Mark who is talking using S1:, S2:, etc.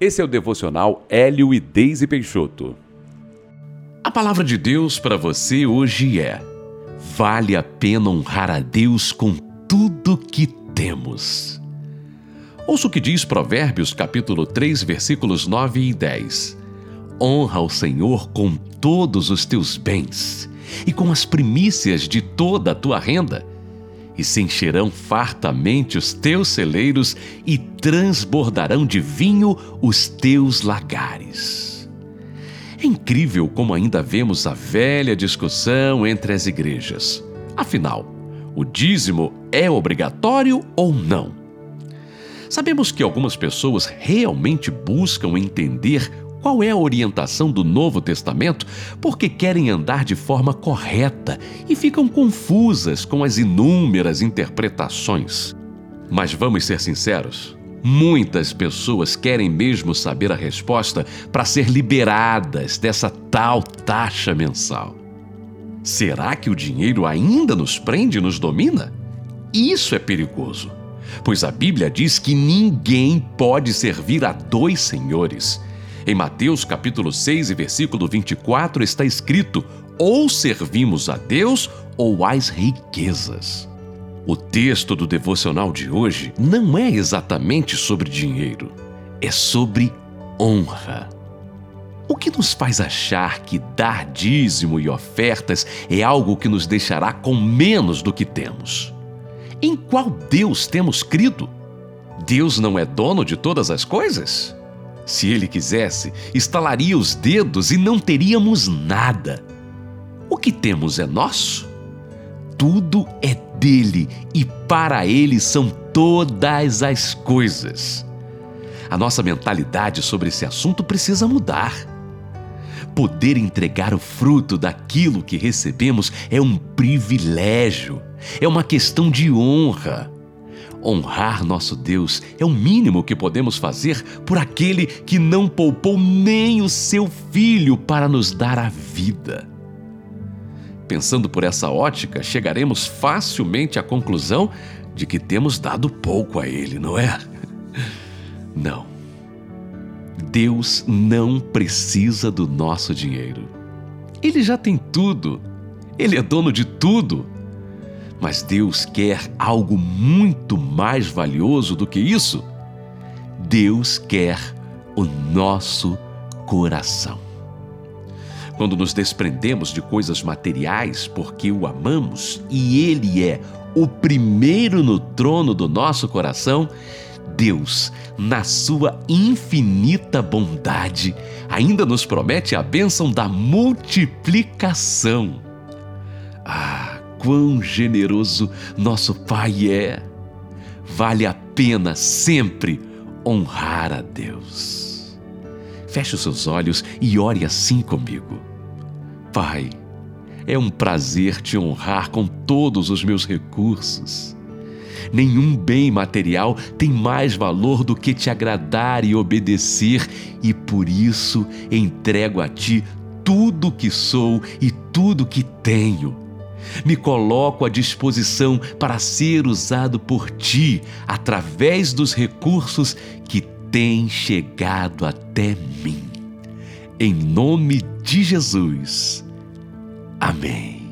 S1: Esse é o devocional Hélio e Deise Peixoto.
S2: A palavra de Deus para você hoje é: vale a pena honrar a Deus com tudo que temos. Ouça o que diz Provérbios capítulo 3, versículos 9 e 10. Honra o Senhor com todos os teus bens e com as primícias de toda a tua renda, e se encherão fartamente os teus celeiros e transbordarão de vinho os teus lagares. É incrível como ainda vemos a velha discussão entre as igrejas. Afinal, o dízimo é obrigatório ou não? Sabemos que algumas pessoas realmente buscam entender qual é a orientação do Novo Testamento porque querem andar de forma correta e ficam confusas com as inúmeras interpretações. Mas vamos ser sinceros. Muitas pessoas querem mesmo saber a resposta para ser liberadas dessa tal taxa mensal. Será que o dinheiro ainda nos prende e nos domina? Isso é perigoso pois a Bíblia diz que ninguém pode servir a dois senhores. Em Mateus capítulo 6 e versículo 24 está escrito: ou servimos a Deus ou às riquezas. O texto do devocional de hoje não é exatamente sobre dinheiro, é sobre honra. O que nos faz achar que dar dízimo e ofertas é algo que nos deixará com menos do que temos? Em qual Deus temos crido? Deus não é dono de todas as coisas? Se ele quisesse, estalaria os dedos e não teríamos nada. O que temos é nosso? Tudo é dele e para ele são todas as coisas. A nossa mentalidade sobre esse assunto precisa mudar. Poder entregar o fruto daquilo que recebemos é um privilégio é uma questão de honra. Honrar nosso Deus é o mínimo que podemos fazer por aquele que não poupou nem o seu filho para nos dar a vida. Pensando por essa ótica, chegaremos facilmente à conclusão de que temos dado pouco a ele, não é? Não. Deus não precisa do nosso dinheiro. Ele já tem tudo. Ele é dono de tudo. Mas Deus quer algo muito mais valioso do que isso. Deus quer o nosso coração. Quando nos desprendemos de coisas materiais porque o amamos e Ele é o primeiro no trono do nosso coração, Deus, na sua infinita bondade, ainda nos promete a bênção da multiplicação. Ah, quão generoso nosso Pai é. Vale a pena sempre honrar a Deus. Feche os seus olhos e ore assim comigo. Pai, é um prazer te honrar com todos os meus recursos. Nenhum bem material tem mais valor do que te agradar e obedecer, e por isso entrego a ti tudo que sou e tudo que tenho me coloco à disposição para ser usado por ti através dos recursos que têm chegado até mim. Em nome de Jesus. Amém.